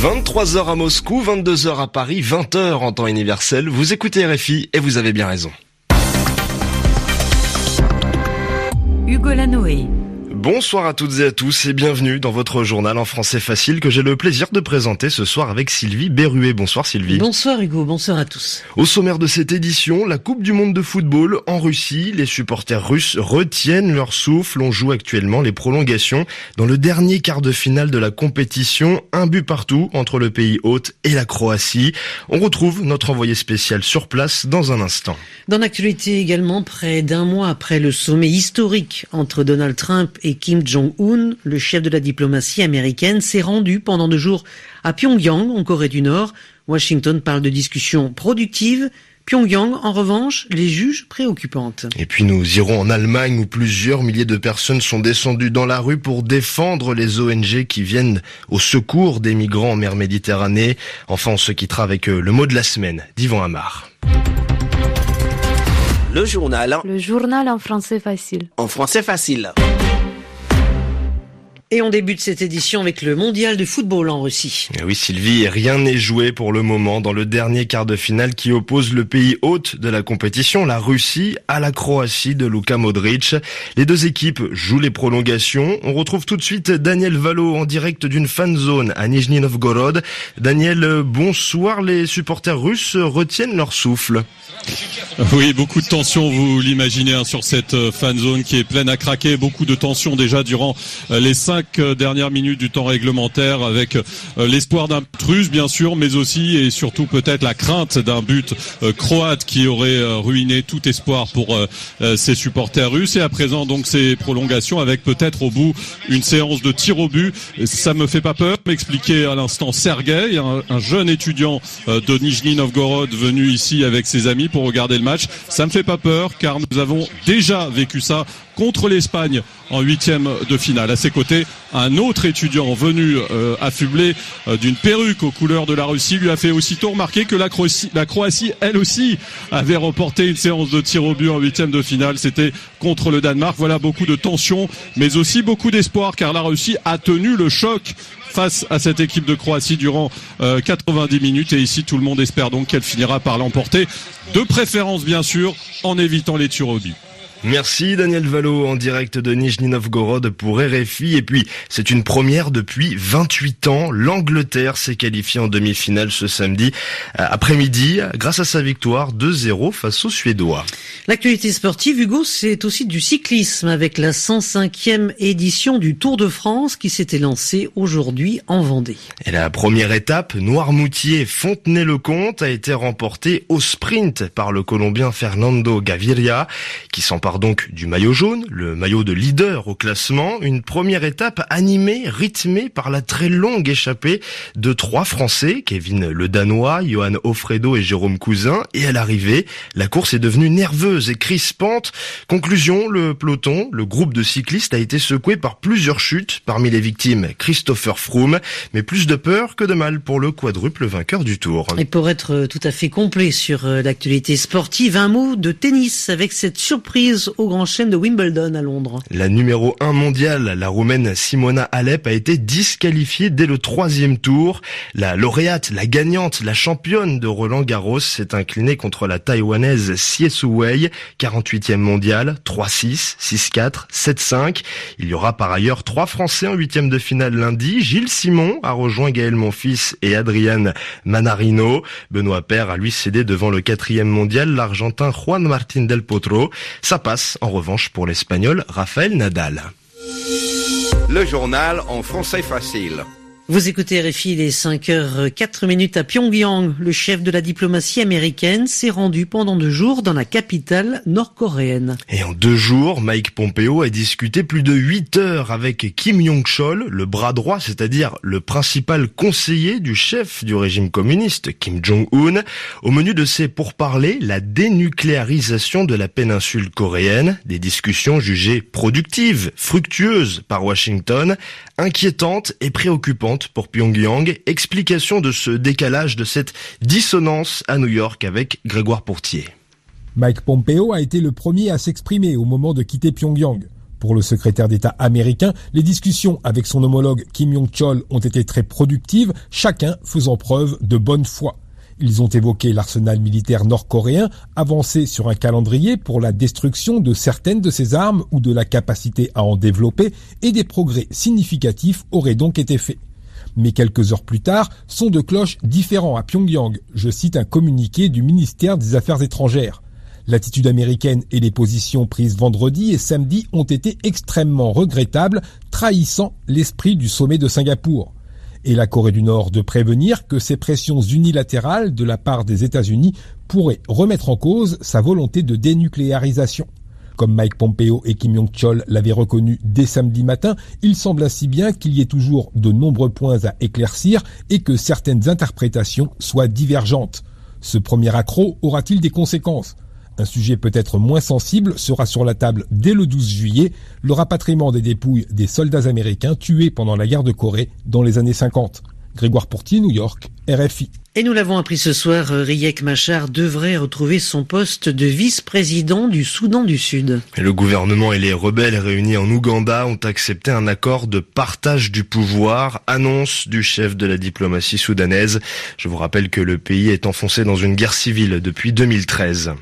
23h à Moscou, 22h à Paris, 20h en temps universel. Vous écoutez RFI et vous avez bien raison. Hugo Lanoé. Bonsoir à toutes et à tous et bienvenue dans votre journal en français facile que j'ai le plaisir de présenter ce soir avec Sylvie Berruet. Bonsoir Sylvie. Bonsoir Hugo, bonsoir à tous. Au sommaire de cette édition, la Coupe du Monde de football en Russie. Les supporters russes retiennent leur souffle. On joue actuellement les prolongations dans le dernier quart de finale de la compétition. Un but partout entre le pays hôte et la Croatie. On retrouve notre envoyé spécial sur place dans un instant. Dans l'actualité également, près d'un mois après le sommet historique entre Donald Trump et Kim Jong-un, le chef de la diplomatie américaine, s'est rendu pendant deux jours à Pyongyang, en Corée du Nord. Washington parle de discussions productives. Pyongyang, en revanche, les juge préoccupantes. Et puis nous irons en Allemagne où plusieurs milliers de personnes sont descendues dans la rue pour défendre les ONG qui viennent au secours des migrants en mer Méditerranée. Enfin, on se quittera avec euh, le mot de la semaine d'Yvan Amar. Le journal. Le journal en français facile. En français facile. Et on débute cette édition avec le mondial de football en Russie. Eh oui Sylvie, rien n'est joué pour le moment dans le dernier quart de finale qui oppose le pays hôte de la compétition, la Russie, à la Croatie de Luka Modric. Les deux équipes jouent les prolongations. On retrouve tout de suite Daniel Valo en direct d'une fan zone à Nizhny Novgorod. Daniel, bonsoir. Les supporters russes retiennent leur souffle. Oui, beaucoup de tension, vous l'imaginez, hein, sur cette euh, fan zone qui est pleine à craquer. Beaucoup de tension déjà durant euh, les cinq euh, dernières minutes du temps réglementaire, avec l'espoir d'un truce, bien sûr, mais aussi et surtout peut-être la crainte d'un but croate qui aurait ruiné tout espoir pour ses supporters russes. Et à présent, donc, ces prolongations avec peut-être au bout une séance de tir au but. Ça me fait pas peur, m'expliquait à l'instant Sergei, un, un jeune étudiant de Nijni Novgorod venu ici avec ses amis pour regarder le match. Ça me fait pas peur car nous avons déjà vécu ça contre l'Espagne en huitième de finale. À ses côtés, un autre étudiant venu euh, affublé euh, d'une perruque aux couleurs de la Russie lui a fait aussitôt remarquer que la Croatie, la Croatie, elle aussi, avait remporté une séance de tir au but en huitième de finale. C'était contre le Danemark. Voilà beaucoup de tension, mais aussi beaucoup d'espoir car la Russie a tenu le choc face à cette équipe de Croatie durant 90 euh, minutes et ici tout le monde espère donc qu'elle finira par l'emporter de préférence bien sûr en évitant les tirs au but. Merci Daniel Valo en direct de Nijni Novgorod pour RFI. Et puis, c'est une première depuis 28 ans. L'Angleterre s'est qualifiée en demi-finale ce samedi euh, après-midi grâce à sa victoire 2-0 face aux Suédois. L'actualité sportive, Hugo, c'est aussi du cyclisme avec la 105e édition du Tour de France qui s'était lancée aujourd'hui en Vendée. Et la première étape, Noirmoutier-Fontenay-le-Comte, a été remportée au sprint par le Colombien Fernando Gaviria qui s'empare donc du maillot jaune, le maillot de leader au classement, une première étape animée, rythmée par la très longue échappée de trois Français, Kevin le Danois, Johan Offredo et Jérôme Cousin, et à l'arrivée, la course est devenue nerveuse et crispante. Conclusion, le peloton, le groupe de cyclistes a été secoué par plusieurs chutes, parmi les victimes Christopher Froome, mais plus de peur que de mal pour le quadruple vainqueur du Tour. Et pour être tout à fait complet sur euh, l'actualité sportive, un mot de tennis avec cette surprise au Grand Chelem de Wimbledon à Londres. La numéro 1 mondiale, la roumaine Simona Alep, a été disqualifiée dès le troisième tour. La lauréate, la gagnante, la championne de Roland Garros s'est inclinée contre la taïwanaise Xie Wei, 48e mondiale, 3-6, 6-4, 7-5. Il y aura par ailleurs trois Français en huitième de finale lundi. Gilles Simon a rejoint Gaël Monfils et Adrian Manarino. Benoît Père a lui cédé devant le quatrième mondial, l'Argentin Juan Martín del Potro. En revanche pour l'Espagnol Rafael Nadal. Le journal en français facile. Vous écoutez RFI, les 5 h 4 minutes à Pyongyang. Le chef de la diplomatie américaine s'est rendu pendant deux jours dans la capitale nord-coréenne. Et en deux jours, Mike Pompeo a discuté plus de 8 heures avec Kim Jong-chol, le bras droit, c'est-à-dire le principal conseiller du chef du régime communiste, Kim Jong-un. Au menu de ces pourparlers, la dénucléarisation de la péninsule coréenne, des discussions jugées productives, fructueuses par Washington, inquiétantes et préoccupantes pour Pyongyang. Explication de ce décalage, de cette dissonance à New York avec Grégoire Pourtier. Mike Pompeo a été le premier à s'exprimer au moment de quitter Pyongyang. Pour le secrétaire d'État américain, les discussions avec son homologue Kim Jong-chol ont été très productives, chacun faisant preuve de bonne foi. Ils ont évoqué l'arsenal militaire nord-coréen, avancé sur un calendrier pour la destruction de certaines de ses armes ou de la capacité à en développer, et des progrès significatifs auraient donc été faits. Mais quelques heures plus tard, sont de cloches différents à Pyongyang. Je cite un communiqué du ministère des Affaires étrangères. L'attitude américaine et les positions prises vendredi et samedi ont été extrêmement regrettables, trahissant l'esprit du sommet de Singapour. Et la Corée du Nord de prévenir que ces pressions unilatérales de la part des États-Unis pourraient remettre en cause sa volonté de dénucléarisation. Comme Mike Pompeo et Kim Jong-chol l'avaient reconnu dès samedi matin, il semble ainsi bien qu'il y ait toujours de nombreux points à éclaircir et que certaines interprétations soient divergentes. Ce premier accroc aura-t-il des conséquences? Un sujet peut-être moins sensible sera sur la table dès le 12 juillet, le rapatriement des dépouilles des soldats américains tués pendant la guerre de Corée dans les années 50. Grégoire Pourtier, New York, RFI. Et nous l'avons appris ce soir, Riek Machar devrait retrouver son poste de vice-président du Soudan du Sud. Le gouvernement et les rebelles réunis en Ouganda ont accepté un accord de partage du pouvoir, annonce du chef de la diplomatie soudanaise. Je vous rappelle que le pays est enfoncé dans une guerre civile depuis 2013.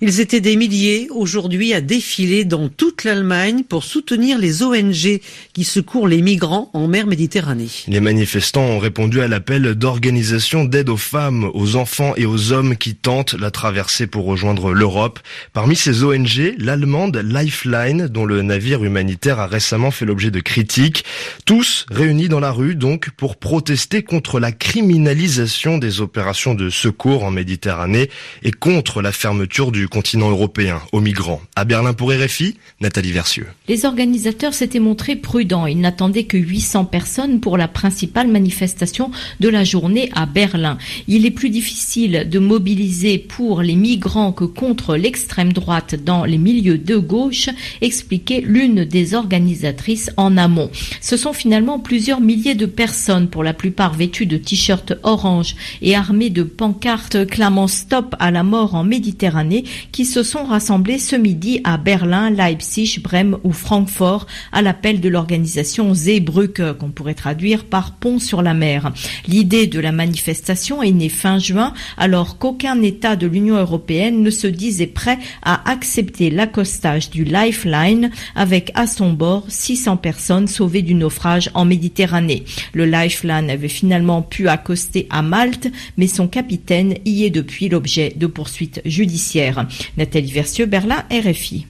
Ils étaient des milliers aujourd'hui à défiler dans toute l'Allemagne pour soutenir les ONG qui secourent les migrants en mer Méditerranée. Les manifestants ont répondu à l'appel d'organisations d'aide aux femmes, aux enfants et aux hommes qui tentent la traversée pour rejoindre l'Europe. Parmi ces ONG, l'allemande Lifeline, dont le navire humanitaire a récemment fait l'objet de critiques. Tous réunis dans la rue, donc, pour protester contre la criminalisation des opérations de secours en Méditerranée et contre la fermeture du continent européen aux migrants. À Berlin pour RFI, Nathalie Versieux. Les organisateurs s'étaient montrés prudents. Ils n'attendaient que 800 personnes pour la principale manifestation de la journée à Berlin. Il est plus difficile de mobiliser pour les migrants que contre l'extrême droite dans les milieux de gauche, expliquait l'une des organisatrices en amont. Ce sont finalement plusieurs milliers de personnes, pour la plupart vêtues de t-shirts orange et armées de pancartes clamant stop à la mort en Méditerranée, qui se sont rassemblées ce midi à Berlin, Leipzig, Brême ou Francfort à l'appel de l'organisation Zeebrücke, qu'on pourrait traduire par pont sur la mer. L'idée de la manifestation est née fin juin, alors qu'aucun État de l'Union européenne ne se disait prêt à accepter l'accostage du Lifeline avec à son bord 600 personnes sauvées du naufrage en Méditerranée. Le Lifeline avait finalement pu accoster à Malte, mais son capitaine y est depuis l'objet de poursuites judiciaires. Nathalie Versieux, Berlin, RFI.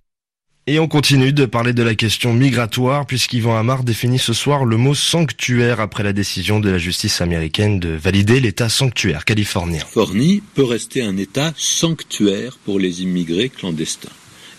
Et on continue de parler de la question migratoire puisqu'Yvan Amar définit ce soir le mot sanctuaire après la décision de la justice américaine de valider l'état sanctuaire californien. Californie peut rester un état sanctuaire pour les immigrés clandestins.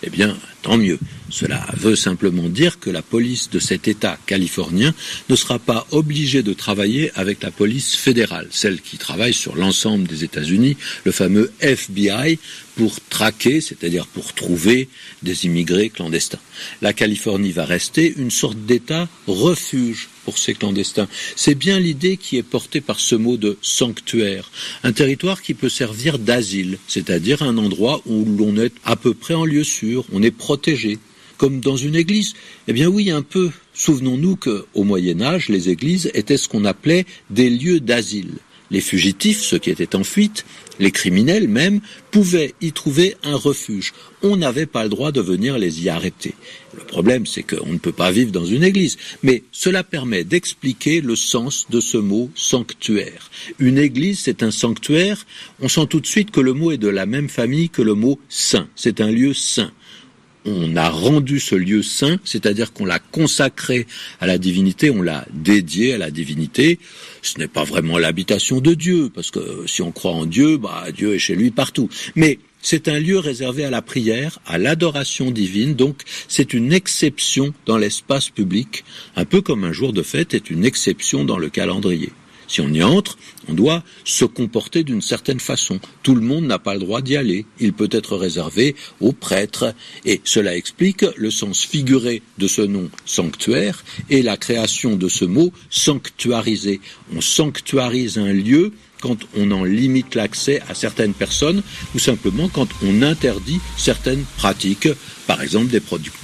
Eh bien, tant mieux. Cela veut simplement dire que la police de cet État californien ne sera pas obligée de travailler avec la police fédérale, celle qui travaille sur l'ensemble des États-Unis, le fameux FBI, pour traquer, c'est-à-dire pour trouver des immigrés clandestins. La Californie va rester une sorte d'État refuge pour ces clandestins. C'est bien l'idée qui est portée par ce mot de sanctuaire, un territoire qui peut servir d'asile, c'est-à-dire un endroit où l'on est à peu près en lieu sûr, on est protégé, comme dans une église. Eh bien oui, un peu. Souvenons-nous qu'au Moyen Âge, les églises étaient ce qu'on appelait des lieux d'asile. Les fugitifs, ceux qui étaient en fuite, les criminels même, pouvaient y trouver un refuge. On n'avait pas le droit de venir les y arrêter. Le problème, c'est qu'on ne peut pas vivre dans une église. Mais cela permet d'expliquer le sens de ce mot sanctuaire. Une église, c'est un sanctuaire. On sent tout de suite que le mot est de la même famille que le mot saint. C'est un lieu saint on a rendu ce lieu saint, c'est-à-dire qu'on l'a consacré à la divinité, on l'a dédié à la divinité. Ce n'est pas vraiment l'habitation de Dieu, parce que si on croit en Dieu, bah, Dieu est chez lui partout. Mais c'est un lieu réservé à la prière, à l'adoration divine, donc c'est une exception dans l'espace public, un peu comme un jour de fête est une exception dans le calendrier. Si on y entre, on doit se comporter d'une certaine façon. Tout le monde n'a pas le droit d'y aller. Il peut être réservé aux prêtres. Et cela explique le sens figuré de ce nom sanctuaire et la création de ce mot sanctuariser. On sanctuarise un lieu quand on en limite l'accès à certaines personnes ou simplement quand on interdit certaines pratiques, par exemple des producteurs